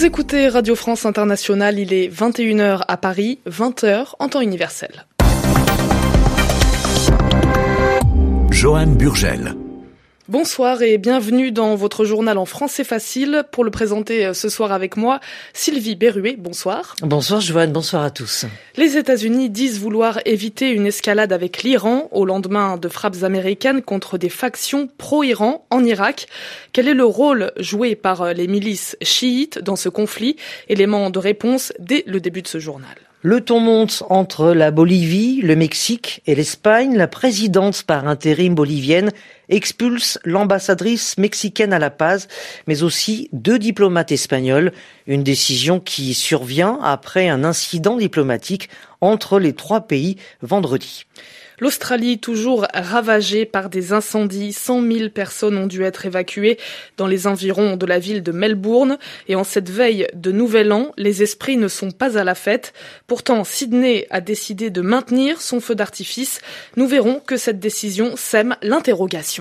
Vous écoutez Radio France Internationale, il est 21h à Paris, 20h en temps universel. Johan Burgel. Bonsoir et bienvenue dans votre journal en français facile. Pour le présenter euh, ce soir avec moi, Sylvie Berruet, bonsoir. Bonsoir Joanne, bonsoir à tous. Les États-Unis disent vouloir éviter une escalade avec l'Iran au lendemain de frappes américaines contre des factions pro-Iran en Irak. Quel est le rôle joué par euh, les milices chiites dans ce conflit? Élément de réponse dès le début de ce journal. Le ton monte entre la Bolivie, le Mexique et l'Espagne. La présidente par intérim bolivienne expulse l'ambassadrice mexicaine à La Paz, mais aussi deux diplomates espagnols. Une décision qui survient après un incident diplomatique entre les trois pays vendredi. L'Australie, toujours ravagée par des incendies, 100 000 personnes ont dû être évacuées dans les environs de la ville de Melbourne. Et en cette veille de Nouvel An, les esprits ne sont pas à la fête. Pourtant, Sydney a décidé de maintenir son feu d'artifice. Nous verrons que cette décision sème l'interrogation.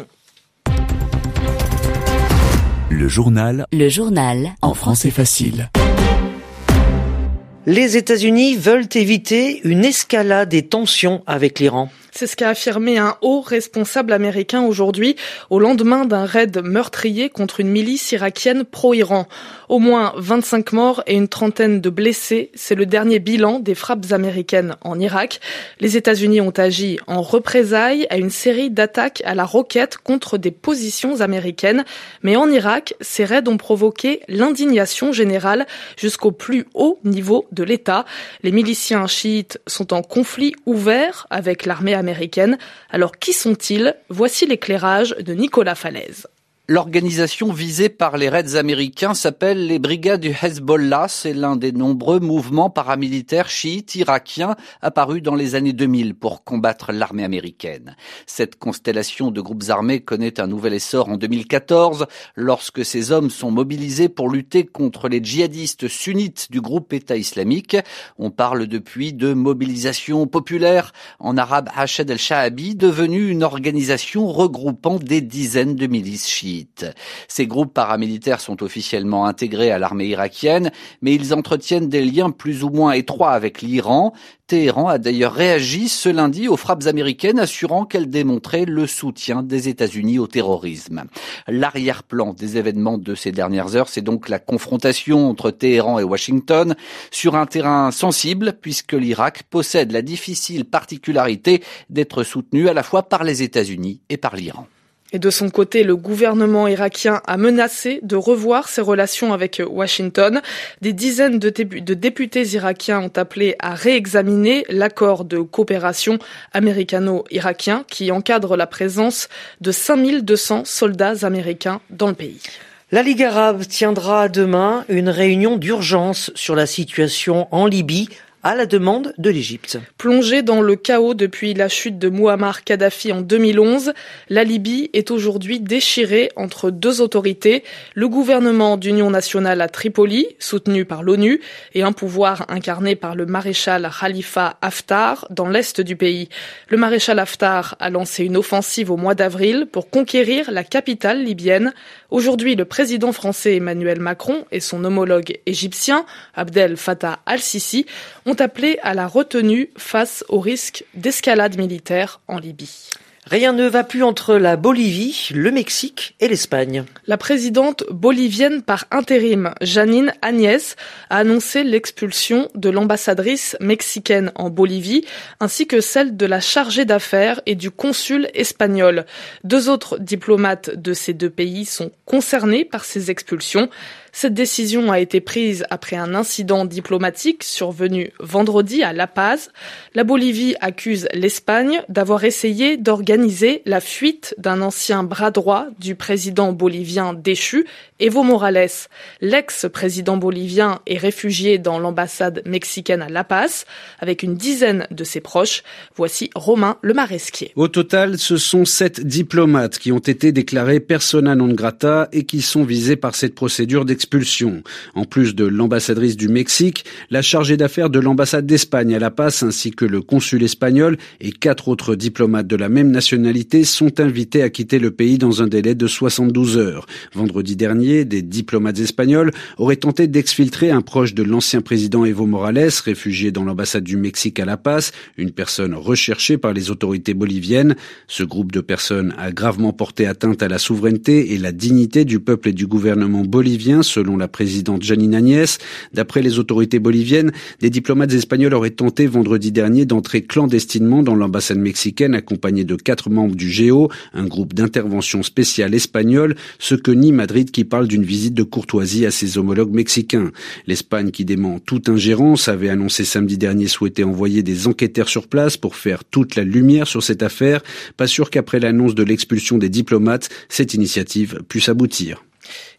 Le journal. Le journal. En français facile. Les États-Unis veulent éviter une escalade des tensions avec l'Iran. C'est ce qu'a affirmé un haut responsable américain aujourd'hui, au lendemain d'un raid meurtrier contre une milice irakienne pro-Iran. Au moins 25 morts et une trentaine de blessés, c'est le dernier bilan des frappes américaines en Irak. Les États-Unis ont agi en représailles à une série d'attaques à la roquette contre des positions américaines. Mais en Irak, ces raids ont provoqué l'indignation générale jusqu'au plus haut niveau de l'État. Les miliciens chiites sont en conflit ouvert avec l'armée américaine. Alors qui sont-ils? Voici l'éclairage de Nicolas Falaise. L'organisation visée par les raids américains s'appelle les Brigades du Hezbollah. C'est l'un des nombreux mouvements paramilitaires chiites irakiens apparus dans les années 2000 pour combattre l'armée américaine. Cette constellation de groupes armés connaît un nouvel essor en 2014 lorsque ces hommes sont mobilisés pour lutter contre les djihadistes sunnites du groupe État islamique. On parle depuis de mobilisation populaire en arabe Hashed el-Shahabi, devenue une organisation regroupant des dizaines de milices chiites. Ces groupes paramilitaires sont officiellement intégrés à l'armée irakienne, mais ils entretiennent des liens plus ou moins étroits avec l'Iran. Téhéran a d'ailleurs réagi ce lundi aux frappes américaines, assurant qu'elles démontraient le soutien des États-Unis au terrorisme. L'arrière-plan des événements de ces dernières heures, c'est donc la confrontation entre Téhéran et Washington sur un terrain sensible, puisque l'Irak possède la difficile particularité d'être soutenu à la fois par les États-Unis et par l'Iran. Et de son côté, le gouvernement irakien a menacé de revoir ses relations avec Washington. Des dizaines de, députés irakiens ont appelé à réexaminer l'accord de coopération américano-irakien qui encadre la présence de 5200 soldats américains dans le pays. La Ligue arabe tiendra demain une réunion d'urgence sur la situation en Libye à la demande de l'Égypte. Plongée dans le chaos depuis la chute de Muammar Kadhafi en 2011, la Libye est aujourd'hui déchirée entre deux autorités, le gouvernement d'union nationale à Tripoli, soutenu par l'ONU, et un pouvoir incarné par le maréchal Khalifa Haftar dans l'est du pays. Le maréchal Haftar a lancé une offensive au mois d'avril pour conquérir la capitale libyenne. Aujourd'hui, le président français Emmanuel Macron et son homologue égyptien Abdel Fattah al-Sisi ont appelé à la retenue face au risque d'escalade militaire en Libye. Rien ne va plus entre la Bolivie, le Mexique et l'Espagne. La présidente bolivienne par intérim, Janine Agnès, a annoncé l'expulsion de l'ambassadrice mexicaine en Bolivie, ainsi que celle de la chargée d'affaires et du consul espagnol. Deux autres diplomates de ces deux pays sont concernés par ces expulsions. Cette décision a été prise après un incident diplomatique survenu vendredi à La Paz. La Bolivie accuse l'Espagne d'avoir essayé d'organiser la fuite d'un ancien bras droit du président bolivien déchu, Evo Morales. L'ex-président bolivien est réfugié dans l'ambassade mexicaine à La Paz avec une dizaine de ses proches. Voici Romain Le Maresquier. Au total, ce sont sept diplomates qui ont été déclarés persona non grata et qui sont visés par cette procédure d'expulsion. En plus de l'ambassadrice du Mexique, la chargée d'affaires de l'ambassade d'Espagne à La Paz ainsi que le consul espagnol et quatre autres diplomates de la même nationalité sont invités à quitter le pays dans un délai de 72 heures. Vendredi dernier, des diplomates espagnols auraient tenté d'exfiltrer un proche de l'ancien président Evo Morales, réfugié dans l'ambassade du Mexique à La Paz, une personne recherchée par les autorités boliviennes. Ce groupe de personnes a gravement porté atteinte à la souveraineté et la dignité du peuple et du gouvernement bolivien, selon la présidente Janine Agnès. D'après les autorités boliviennes, des diplomates espagnols auraient tenté vendredi dernier d'entrer clandestinement dans l'ambassade mexicaine accompagnés de quatre membres du GEO, un groupe d'intervention spéciale espagnol, ce que nie Madrid qui parle d'une visite de courtoisie à ses homologues mexicains. L'Espagne qui dément toute ingérence avait annoncé samedi dernier souhaiter envoyer des enquêteurs sur place pour faire toute la lumière sur cette affaire. Pas sûr qu'après l'annonce de l'expulsion des diplomates, cette initiative puisse aboutir.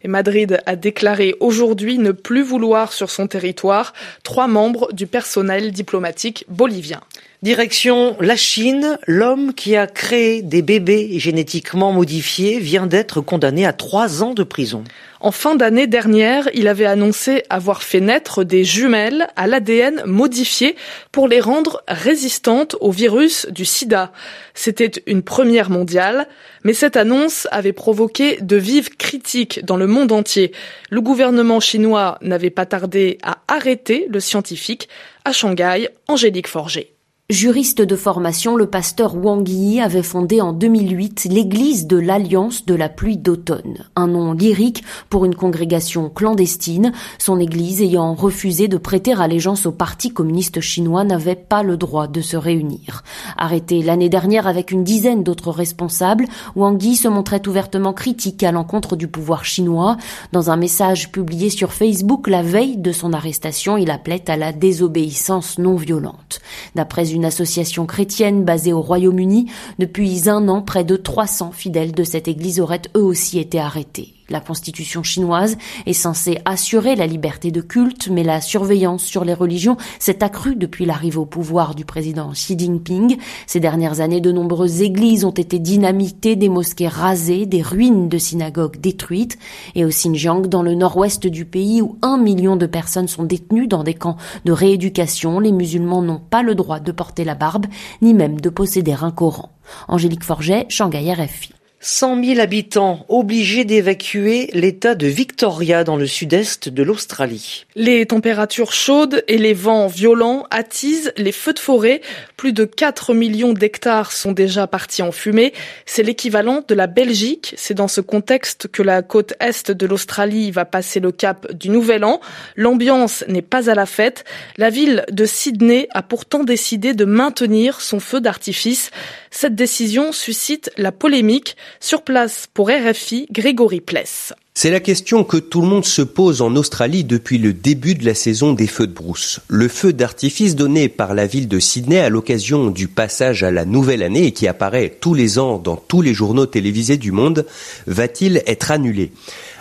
Madrid a déclaré aujourd'hui ne plus vouloir sur son territoire trois membres du personnel diplomatique bolivien. Direction la Chine, l'homme qui a créé des bébés génétiquement modifiés vient d'être condamné à trois ans de prison. En fin d'année dernière, il avait annoncé avoir fait naître des jumelles à l'ADN modifié pour les rendre résistantes au virus du sida. C'était une première mondiale, mais cette annonce avait provoqué de vives critiques dans le monde entier. Le gouvernement chinois n'avait pas tardé à arrêter le scientifique à Shanghai, Angélique Forger. Juriste de formation, le pasteur Wang Yi avait fondé en 2008 l'église de l'Alliance de la pluie d'automne, un nom lyrique pour une congrégation clandestine. Son église ayant refusé de prêter allégeance au Parti communiste chinois n'avait pas le droit de se réunir. Arrêté l'année dernière avec une dizaine d'autres responsables, Wang Yi se montrait ouvertement critique à l'encontre du pouvoir chinois. Dans un message publié sur Facebook la veille de son arrestation, il appelait à la désobéissance non violente. D'après une association chrétienne basée au Royaume-Uni. Depuis un an, près de 300 fidèles de cette église auraient eux aussi été arrêtés. La constitution chinoise est censée assurer la liberté de culte, mais la surveillance sur les religions s'est accrue depuis l'arrivée au pouvoir du président Xi Jinping. Ces dernières années, de nombreuses églises ont été dynamitées, des mosquées rasées, des ruines de synagogues détruites. Et au Xinjiang, dans le nord-ouest du pays, où un million de personnes sont détenues dans des camps de rééducation, les musulmans n'ont pas le droit de porter la barbe, ni même de posséder un Coran. Angélique Forget, Shanghai RFI. 100 000 habitants obligés d'évacuer l'état de Victoria dans le sud-est de l'Australie. Les températures chaudes et les vents violents attisent les feux de forêt. Plus de 4 millions d'hectares sont déjà partis en fumée. C'est l'équivalent de la Belgique. C'est dans ce contexte que la côte est de l'Australie va passer le cap du Nouvel An. L'ambiance n'est pas à la fête. La ville de Sydney a pourtant décidé de maintenir son feu d'artifice. Cette décision suscite la polémique. Sur place pour RFI, Grégory Pless. C'est la question que tout le monde se pose en Australie depuis le début de la saison des feux de brousse. Le feu d'artifice donné par la ville de Sydney à l'occasion du passage à la nouvelle année et qui apparaît tous les ans dans tous les journaux télévisés du monde, va-t-il être annulé?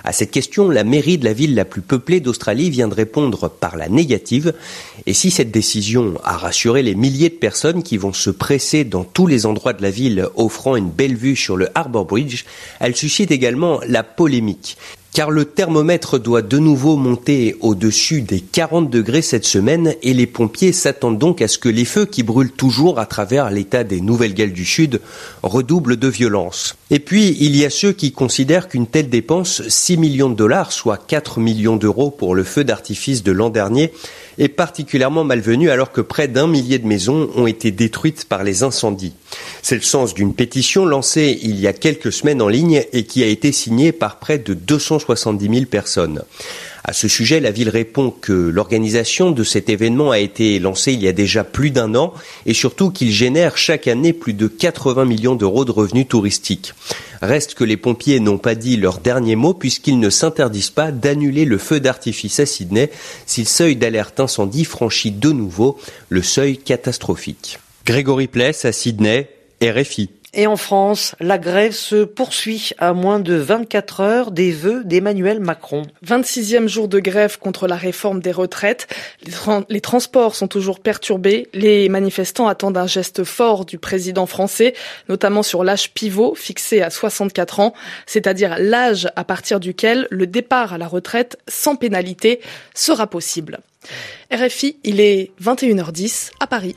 À cette question, la mairie de la ville la plus peuplée d'Australie vient de répondre par la négative. Et si cette décision a rassuré les milliers de personnes qui vont se presser dans tous les endroits de la ville offrant une belle vue sur le Harbour Bridge, elle suscite également la polémique car le thermomètre doit de nouveau monter au-dessus des 40 degrés cette semaine et les pompiers s'attendent donc à ce que les feux qui brûlent toujours à travers l'état des Nouvelles-Galles du Sud redoublent de violence. Et puis, il y a ceux qui considèrent qu'une telle dépense, 6 millions de dollars, soit 4 millions d'euros pour le feu d'artifice de l'an dernier, est particulièrement malvenue alors que près d'un millier de maisons ont été détruites par les incendies. C'est le sens d'une pétition lancée il y a quelques semaines en ligne et qui a été signée par près de 270 000 personnes. À ce sujet, la ville répond que l'organisation de cet événement a été lancée il y a déjà plus d'un an et surtout qu'il génère chaque année plus de 80 millions d'euros de revenus touristiques. Reste que les pompiers n'ont pas dit leur dernier mot puisqu'ils ne s'interdisent pas d'annuler le feu d'artifice à Sydney si le seuil d'alerte incendie franchit de nouveau le seuil catastrophique. Grégory Pless à Sydney, RFI. Et en France, la grève se poursuit à moins de 24 heures des vœux d'Emmanuel Macron. 26e jour de grève contre la réforme des retraites. Les, transports sont toujours perturbés. Les manifestants attendent un geste fort du président français, notamment sur l'âge pivot fixé à 64 ans, c'est-à-dire l'âge à partir duquel le départ à la retraite sans pénalité sera possible. RFI, il est 21h10 à Paris.